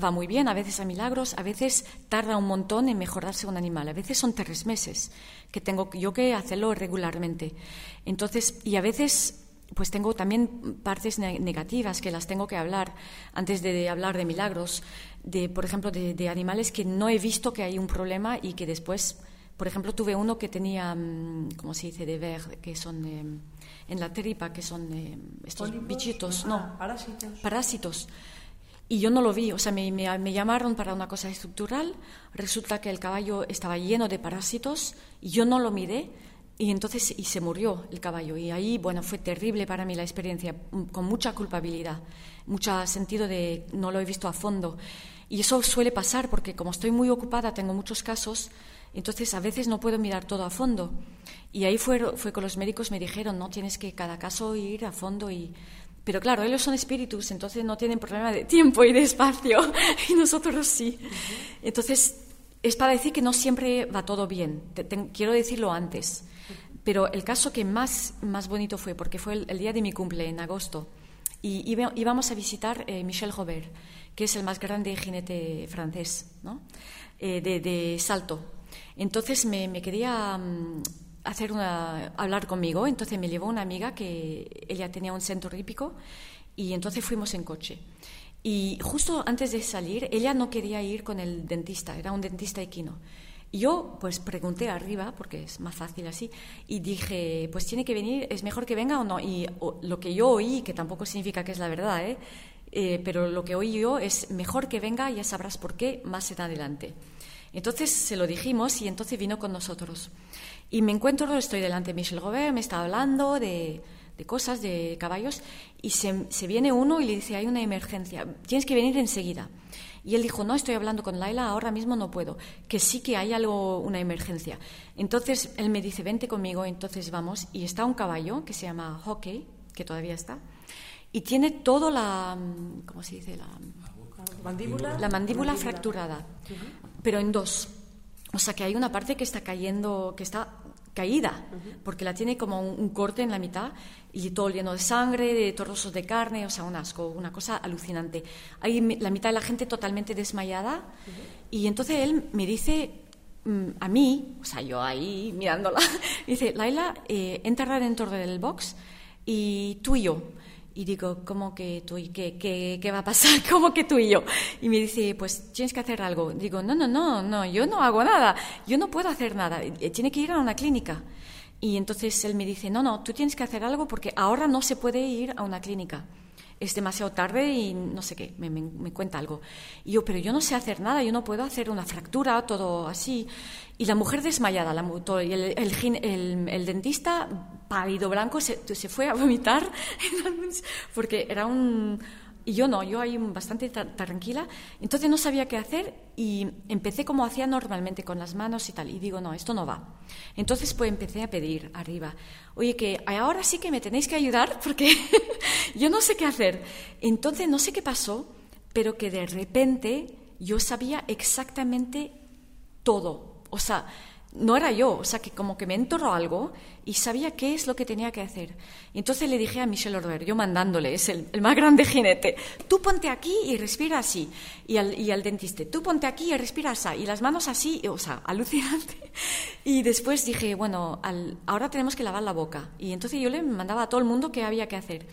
va muy bien, a veces a milagros, a veces tarda un montón en mejorarse un animal, a veces son tres meses que tengo yo que hacerlo regularmente. Entonces, y a veces pues tengo también partes negativas que las tengo que hablar antes de hablar de milagros, de por ejemplo de, animales que no he visto que hay un problema y que después, por ejemplo, tuve uno que tenía, mm, ¿cómo se dice?, de ver, que son eh, en la tripa, que son eh, estos bichitos, no, ah, parásitos. Parásitos y yo no lo vi, o sea, me, me, llamaron para una cosa estructural, resulta que el caballo estaba lleno de parásitos y yo no lo miré y entonces y se murió el caballo. Y ahí, bueno, fue terrible para mí la experiencia, mm, con mucha culpabilidad, mucho sentido de no lo he visto a fondo. Y eso suele pasar porque como estoy muy ocupada, tengo muchos casos, entonces a veces no puedo mirar todo a fondo. Y ahí fue, fue con los médicos, me dijeron, no, tienes que cada caso ir a fondo y pero claro, ellos son espíritus, entonces no tienen problema de tiempo y de espacio, y nosotros sí. Entonces, es para decir que no siempre va todo bien, quiero decirlo antes. Pero el caso que más, más bonito fue, porque fue el, día de mi cumple, en agosto, y íbamos a visitar eh, Michel Robert, que es el más grande jinete francés, ¿no? Eh, de, salto. Entonces me, me quería mm, hacer una, hablar conmigo, entonces me llevó una amiga que ella tenía un centro hípico y entonces fuimos en coche. Y justo antes de salir, ella no quería ir con el dentista, era un dentista equino. Yo pues pregunté arriba, porque es más fácil así, y dije, pues tiene que venir, ¿es mejor que venga o no? Y lo que yo oí, que tampoco significa que es la verdad, ¿eh? ¿eh? pero lo que oí yo es mejor que venga, ya sabrás por qué más en adelante. Entonces se lo dijimos y entonces vino con nosotros. Y me encuentro, estoy delante de Michel Robert, me está hablando de, cosas, de caballos, y se, viene uno y le dice, hay una emergencia, tienes que venir enseguida. Y él dijo, no, estoy hablando con Laila, ahora mismo no puedo, que sí que hay algo, una emergencia. Entonces él me dice, vente conmigo, entonces vamos, y está un caballo que se llama Hockey, que todavía está, y tiene todo la, ¿cómo se dice? La mandíbula, la mandíbula, fracturada, pero en dos. O sea que hay una parte que está cayendo, que está caída, porque la tiene como un, corte en la mitad y todo lleno de sangre, de trozos de carne, o sea, un asco, una cosa alucinante. Hay la mitad de la gente totalmente desmayada y entonces él me dice mm, a mí, o sea, yo ahí mirándola, dice, Laila, eh, entra dentro del box y tú y yo. Y digo, ¿cómo que tú y qué, qué, qué va a pasar? ¿Cómo que tú y yo? Y me dice, pues tienes que hacer algo. Digo, no, no, no, no, yo no hago nada, yo no puedo hacer nada, tiene que ir a una clínica. Y entonces él me dice, no, no, tú tienes que hacer algo porque ahora no se puede ir a una clínica. Es demasiado tarde y no sé qué, me, me, cuenta algo. Y yo, pero yo no sé hacer nada, yo no puedo hacer una fractura, todo así. Y la mujer desmayada, la, y el, el, el, dentista pálido blanco se, se fue a vomitar porque era un, y yo no, yo ahí bastante tranquila. Entonces no sabía qué hacer y empecé como hacía normalmente con las manos y tal. Y digo, no, esto no va. Entonces pues empecé a pedir arriba, oye, que ahora sí que me tenéis que ayudar porque yo no sé qué hacer. Entonces no sé qué pasó, pero que de repente yo sabía exactamente todo. O sea, no era yo, o sea, que como que me entorró algo y sabía qué es lo que tenía que hacer. Y entonces le dije a Michel Order, yo mandándole, es el, más grande jinete, tú ponte aquí y respira así. Y al, y al dentista, tú ponte aquí y respira así. Y las manos así, o sea, alucinante. Y después dije, bueno, ahora tenemos que lavar la boca. Y entonces yo le mandaba a todo el mundo qué había que hacer.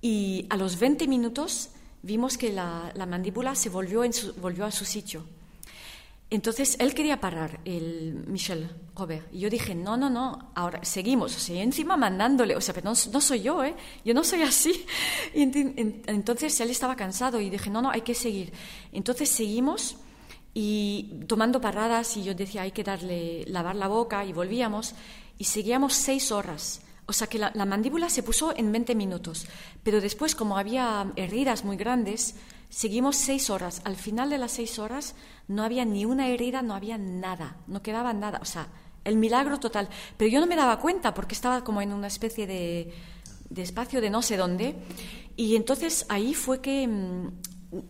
Y a los 20 minutos vimos que la, mandíbula se volvió, en volvió a su sitio. Entonces él quería parar, el Michel Robert. Y yo dije, no, no, no, ahora seguimos. O sea, encima mandándole, o sea, pero no, soy yo, ¿eh? Yo no soy así. Entonces él estaba cansado y dije, no, no, hay que seguir. Entonces seguimos y tomando paradas y yo decía, hay que darle, lavar la boca y volvíamos y seguíamos seis horas. O sea que la, la mandíbula se puso en 20 minutos. Pero después, como había heridas muy grandes, Seguimos seis horas. Al final de las seis horas no había ni una herida, no había nada, no quedaba nada. O sea, el milagro total. Pero yo no me daba cuenta porque estaba como en una especie de, espacio de no sé dónde. Y entonces ahí fue que mm,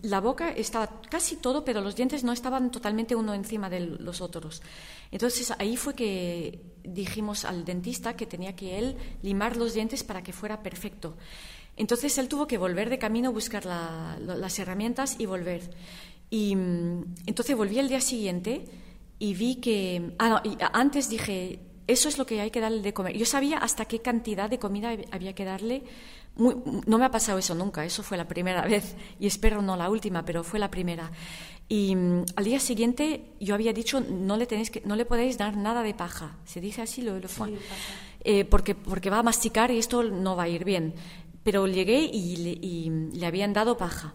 la boca estaba casi todo, pero los dientes no estaban totalmente uno encima de los otros. Entonces ahí fue que dijimos al dentista que tenía que él limar los dientes para que fuera perfecto. Entonces él tuvo que volver de camino, buscar las herramientas y volver. Y mm, entonces volví el día siguiente y vi que. Ah, no, y antes dije, eso es lo que hay que darle de comer. Yo sabía hasta qué cantidad de comida había que darle. no me ha pasado eso nunca, eso fue la primera vez y espero no la última, pero fue la primera. Y mm, al día siguiente yo había dicho no le tenéis que, no le podéis dar nada de paja. Se dice así lo, lo fue. Eh, porque porque va a masticar y esto no va a ir bien. Pero llegué y le, habían dado paja.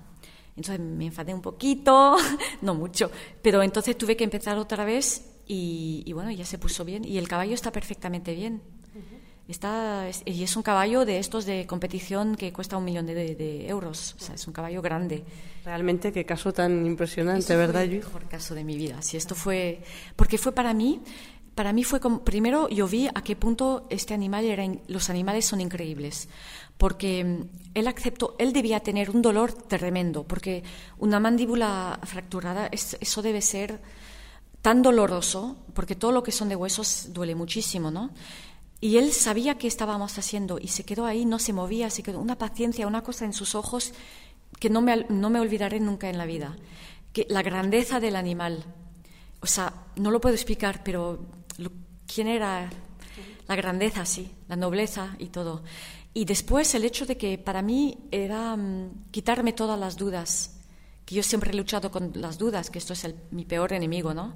Entonces me enfadé un poquito, no mucho, pero entonces tuve que empezar otra vez y, bueno, ya se puso bien. Y el caballo está perfectamente bien. Está, y es un caballo de estos de competición que cuesta un millón de, euros. O sea, es un caballo grande. Realmente, qué caso tan impresionante, ¿verdad, Fue el mejor caso de mi vida. Si esto fue. Porque fue para mí. Para mí fue como. Primero, yo vi a qué punto este animal era. Los animales son increíbles porque mm, él aceptó, él debía tener un dolor tremendo, porque una mandíbula fracturada, eso debe ser tan doloroso, porque todo lo que son de huesos duele muchísimo, ¿no? Y él sabía qué estábamos haciendo y se quedó ahí, no se movía, se quedó una paciencia, una cosa en sus ojos que no me, no me olvidaré nunca en la vida. Que la grandeza del animal, o sea, no lo puedo explicar, pero quién era la grandeza, sí, la nobleza y todo. Y después el hecho de que para mí era mm, quitarme todas las dudas, que yo siempre he luchado con las dudas, que esto es mi peor enemigo, ¿no?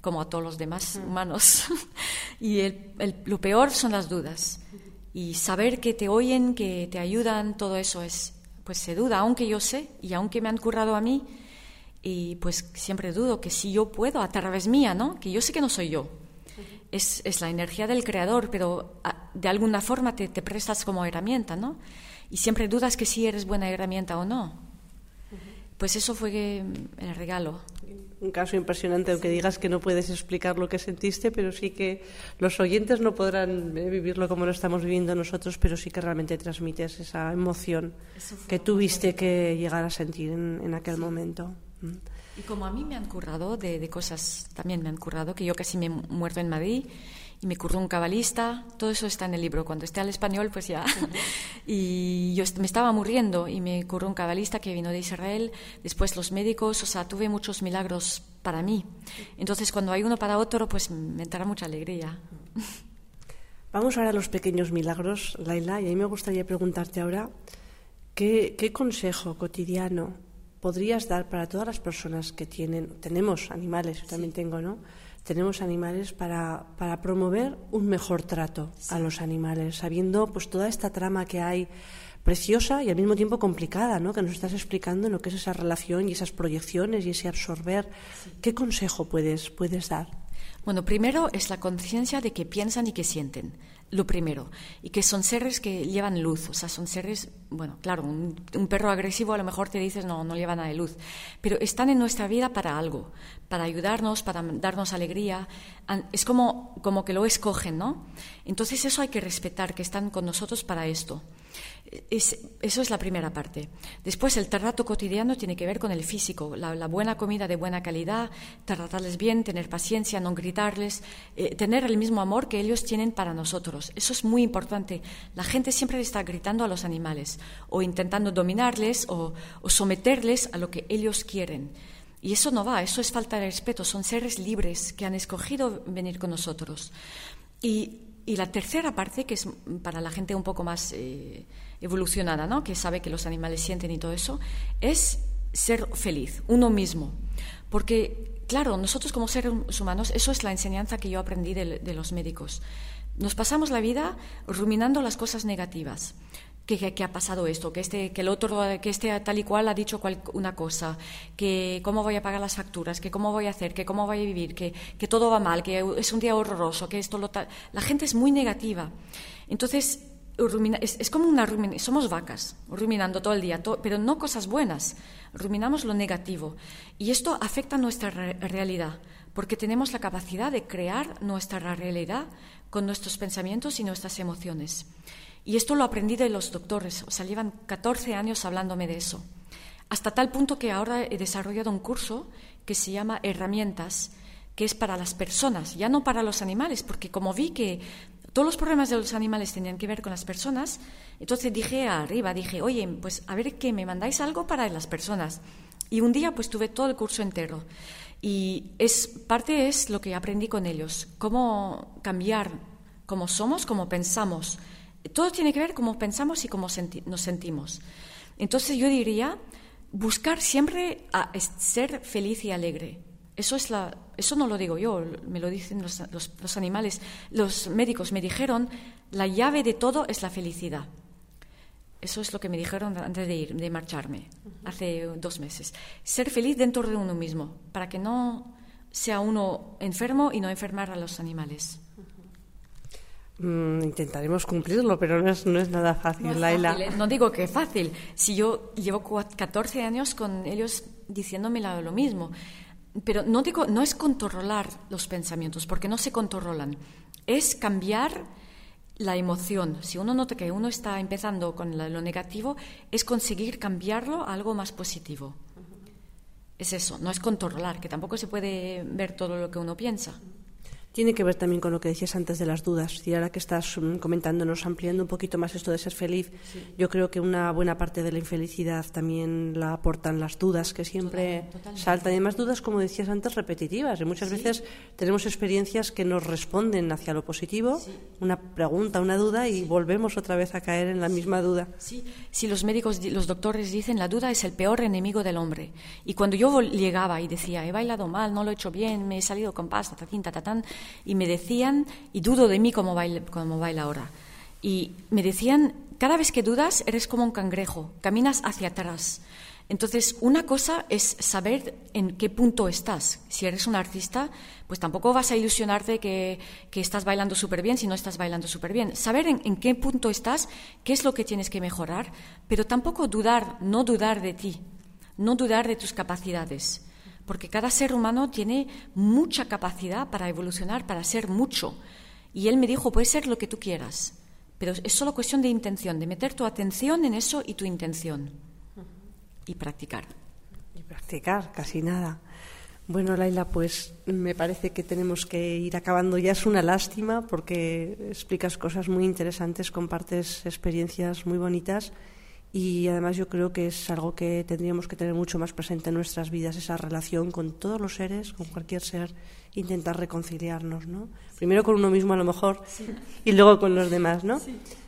Como a todos los demás humanos. y lo peor son las dudas. Y saber que te oyen, que te ayudan, todo eso es, pues se duda, aunque yo sé y aunque me han currado a mí, y pues siempre dudo que si yo puedo a través mía, ¿no? Que yo sé que no soy yo, es, la energía del creador, pero ah, de alguna forma te, prestas como herramienta, ¿no? Y siempre dudas que si eres buena herramienta o no. Pues eso fue el regalo. Un caso impresionante, aunque digas que no puedes explicar lo que sentiste, pero sí que los oyentes no podrán eh, vivirlo como lo estamos viviendo nosotros, pero sí que realmente transmites esa emoción que tuviste que llegar a sentir en, aquel momento. Y como a mí me han currado de, cosas, también me han currado, que yo casi me he muerto en Madrid y me curró un cabalista, todo eso está en el libro. Cuando esté al español, pues ya. y yo me estaba muriendo y me curró un cabalista que vino de Israel, después los médicos, o sea, tuve muchos milagros para mí. Entonces, cuando hay uno para otro, pues me entra mucha alegría. Vamos ahora a los pequeños milagros, Laila, y a mí me gustaría preguntarte ahora, ¿qué, qué consejo cotidiano podrías dar para todas las personas que tienen, tenemos animales, yo también tengo, ¿no? tenemos animales para, para promover un mejor trato a los animales, sabiendo pues toda esta trama que hay preciosa y al mismo tiempo complicada, ¿no? Que nos estás explicando lo que es esa relación y esas proyecciones y ese absorber. ¿Qué consejo puedes, puedes dar? Bueno, primero es la conciencia de que piensan y que sienten lo primero, y que son seres que llevan luz, o sea, son seres, bueno, claro, un, perro agresivo a lo mejor te dices no, no lleva nada de luz, pero están en nuestra vida para algo, para ayudarnos, para darnos alegría, es como, como que lo escogen, ¿no? Entonces eso hay que respetar, que están con nosotros para esto eso es la primera parte. Después, el trato cotidiano tiene que ver con el físico, la, buena comida de buena calidad, tratarles bien, tener paciencia, no gritarles, eh, tener el mismo amor que ellos tienen para nosotros. Eso es muy importante. La gente siempre está gritando a los animales o intentando dominarles o, o someterles a lo que ellos quieren. Y eso no va, eso es falta de respeto. Son seres libres que han escogido venir con nosotros. Y y la tercera parte, que es para la gente un poco más eh, evolucionada, ¿no? que sabe que los animales sienten y todo eso, es ser feliz, uno mismo. Porque, claro, nosotros como seres humanos, eso es la enseñanza que yo aprendí de los médicos. Nos pasamos la vida ruminando las cosas negativas que, ha pasado esto, que este, que el otro, que este tal y cual ha dicho una cosa, que cómo voy a pagar las facturas, que cómo voy a hacer, que cómo voy a vivir, que, todo va mal, que es un día horroroso, que esto lo tal. La gente es muy negativa. Entonces, es, como una somos vacas, ruminando todo el día, pero no cosas buenas, ruminamos lo negativo. Y esto afecta nuestra realidad, porque tenemos la capacidad de crear nuestra realidad con nuestros pensamientos y nuestras emociones. Y esto lo aprendí de los doctores, o sea, llevan 14 años hablándome de eso. Hasta tal punto que ahora he desarrollado un curso que se llama Herramientas, que es para las personas, ya no para los animales, porque como vi que todos los problemas de los animales tenían que ver con las personas, entonces dije arriba, dije, oye, pues a ver que me mandáis algo para las personas. Y un día pues tuve todo el curso entero. Y es, parte es lo que aprendí con ellos, cómo cambiar cómo somos, cómo pensamos, todo tiene que ver cómo pensamos y cómo nos sentimos. Entonces yo diría buscar siempre a ser feliz y alegre. Eso, es la, eso no lo digo yo, me lo dicen los, los, animales. Los médicos me dijeron, la llave de todo es la felicidad. Eso es lo que me dijeron antes de ir, de marcharme, hace dos meses. Ser feliz dentro de uno mismo, para que no sea uno enfermo y no enfermar a los animales. Mm, intentaremos cumplirlo, pero no es, no es nada fácil, Laila. ¿eh? No digo que es fácil. Si yo llevo 14 años con ellos diciéndome lo mismo. Pero no, digo, no es controlar los pensamientos, porque no se controlan. Es cambiar la emoción. Si uno nota que uno está empezando con lo negativo, es conseguir cambiarlo a algo más positivo. Es eso, no es controlar, que tampoco se puede ver todo lo que uno piensa tiene que ver también con lo que decías antes de las dudas. Y ahora que estás mm, comentándonos, ampliando un poquito más esto de ser feliz, yo creo que una buena parte de la infelicidad también la aportan las dudas, que siempre saltan. Y además dudas, como decías antes, repetitivas. Y muchas veces tenemos experiencias que nos responden hacia lo positivo, una pregunta, una duda, y volvemos otra vez a caer en la misma duda. Sí, sí los médicos, los doctores dicen la duda es el peor enemigo del hombre. Y cuando yo llegaba y decía, he bailado mal, no lo he hecho bien, me he salido con pasta, tatín, tatatán, y me decían, y dudo de mí como baila, como baila ahora, y me decían, cada vez que dudas eres como un cangrejo, caminas hacia atrás. Entonces, una cosa es saber en qué punto estás. Si eres un artista, pues tampoco vas a ilusionarte que, que estás bailando súper bien si no estás bailando súper bien. Saber en, en, qué punto estás, qué es lo que tienes que mejorar, pero tampoco dudar, no dudar de ti, no dudar de tus capacidades porque cada ser humano tiene mucha capacidad para evolucionar, para ser mucho. Y él me dijo, puede ser lo que tú quieras, pero es solo cuestión de intención, de meter tu atención en eso y tu intención. Y practicar. Y practicar, casi nada. Bueno, Laila, pues me parece que tenemos que ir acabando. Ya es una lástima porque explicas cosas muy interesantes, compartes experiencias muy bonitas y además yo creo que es algo que tendríamos que tener mucho más presente en nuestras vidas, esa relación con todos los seres, con cualquier ser, intentar reconciliarnos, ¿no? Primero con uno mismo a lo mejor y luego con los demás, ¿no?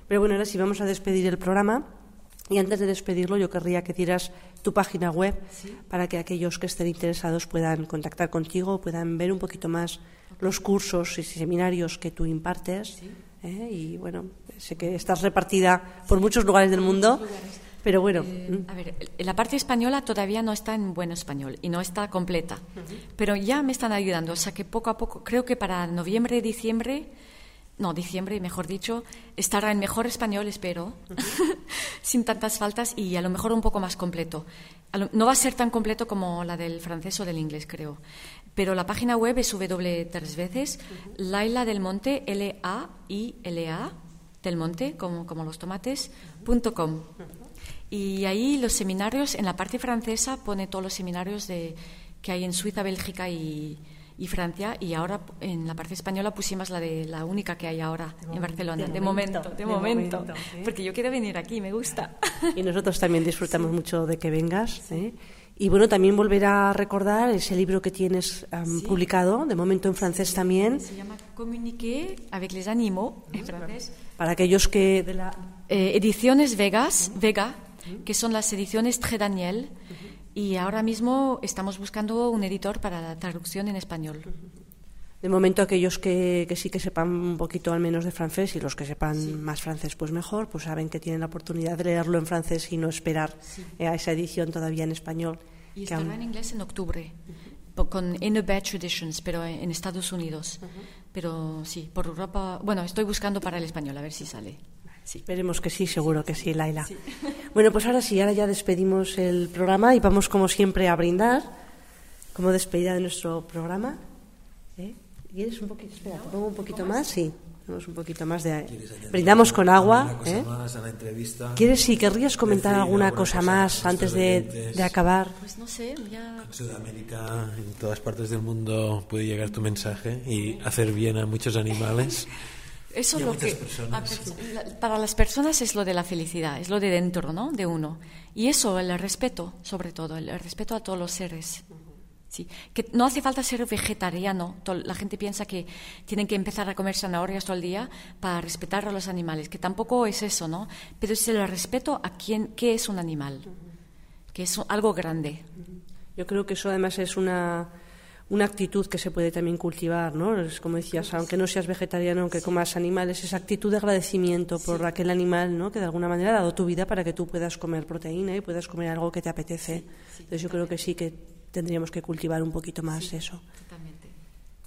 Pero bueno, ahora sí vamos a despedir el programa Y antes de despedirlo, yo querría que dieras tu página web para que aquellos que estén interesados puedan contactar contigo, puedan ver un poquito más los cursos y seminarios que tú impartes. ¿eh? Y bueno, sé que estás repartida por muchos lugares del mundo. Pero bueno. Eh, a ver, la parte española todavía no está en buen español y no está completa. Pero ya me están ayudando. O sea que poco a poco, creo que para noviembre, diciembre no, diciembre, mejor dicho, estará en mejor español, espero, sin tantas faltas y a lo mejor un poco más completo. No va a ser tan completo como la del francés o del inglés, creo. Pero la página web es w tres veces, Laila del Monte, L-A-I-L-A, del Monte, como, como los tomates, punto com. Y ahí los seminarios, en la parte francesa pone todos los seminarios de, que hay en Suiza, Bélgica y, y Francia y ahora en la parte española pusimos la de la única que hay ahora en Barcelona de, momento, de, momento, porque yo quiero venir aquí me gusta. Y nosotros también disfrutamos mucho de que vengas ¿eh? y bueno también volver a recordar ese libro que tienes publicado de momento en francés también. se llama Communiquer avec les animaux en francés para aquellos que de la eh, ediciones Vegas Vega que son las ediciones Tre Daniel y ahora mismo estamos buscando un editor para la traducción en español. De momento, aquellos que, sí que sepan un poquito al menos de francés y los que sepan más francés, pues mejor, pues saben que tienen la oportunidad de leerlo en francés y no esperar a esa edición todavía en español. Y estará en inglés en octubre, con In a Batch Editions, pero en Estados Unidos. Pero sí, por Europa. Bueno, estoy buscando para el español, a ver si sale. Sí. Esperemos que sí, seguro que sí, Laila. Bueno, pues ahora sí, ahora ya despedimos el programa y vamos como siempre a brindar como despedida de nuestro programa. ¿Eh? ¿Quieres un poquito? Espera, ¿te pongo un poquito más? Sí. Un poquito más de... Brindamos con agua. ¿eh? ¿Quieres, si querrías comentar alguna cosa más antes de, de, acabar? Pues no sé, ya... En Sudamérica, en todas partes del mundo puede llegar tu mensaje y hacer bien a muchos animales. Eso lo que para las personas es lo de la felicidad, es lo de dentro, ¿no? De uno. Y eso, el respeto, sobre todo, el respeto a todos los seres. Sí. Que no hace falta ser vegetariano. La gente piensa que tienen que empezar a comer zanahorias todo el día para respetar a los animales, que tampoco es eso, ¿no? Pero es el respeto a quién, qué es un animal, que es algo grande. Yo creo que eso además es una una actitud que se puede también cultivar, ¿no? Es como decías, aunque no seas vegetariano, aunque comas animales, esa actitud de agradecimiento por aquel animal, ¿no? Que de alguna manera ha dado tu vida para que tú puedas comer proteína y puedas comer algo que te apetece. Entonces yo creo que sí que tendríamos que cultivar un poquito más eso.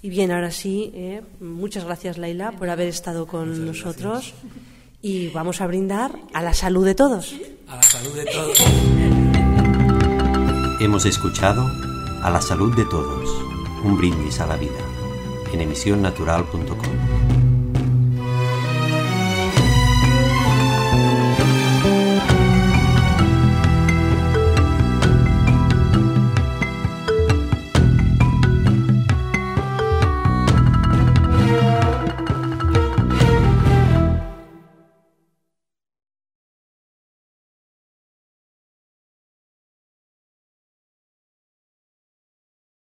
Y bien, ahora sí, ¿eh? muchas gracias Laila por haber estado con nosotros y vamos a brindar a la salud de todos. A la salud de todos. Hemos escuchado a la salud de todos un brindis a la vida en emisionnatural.com.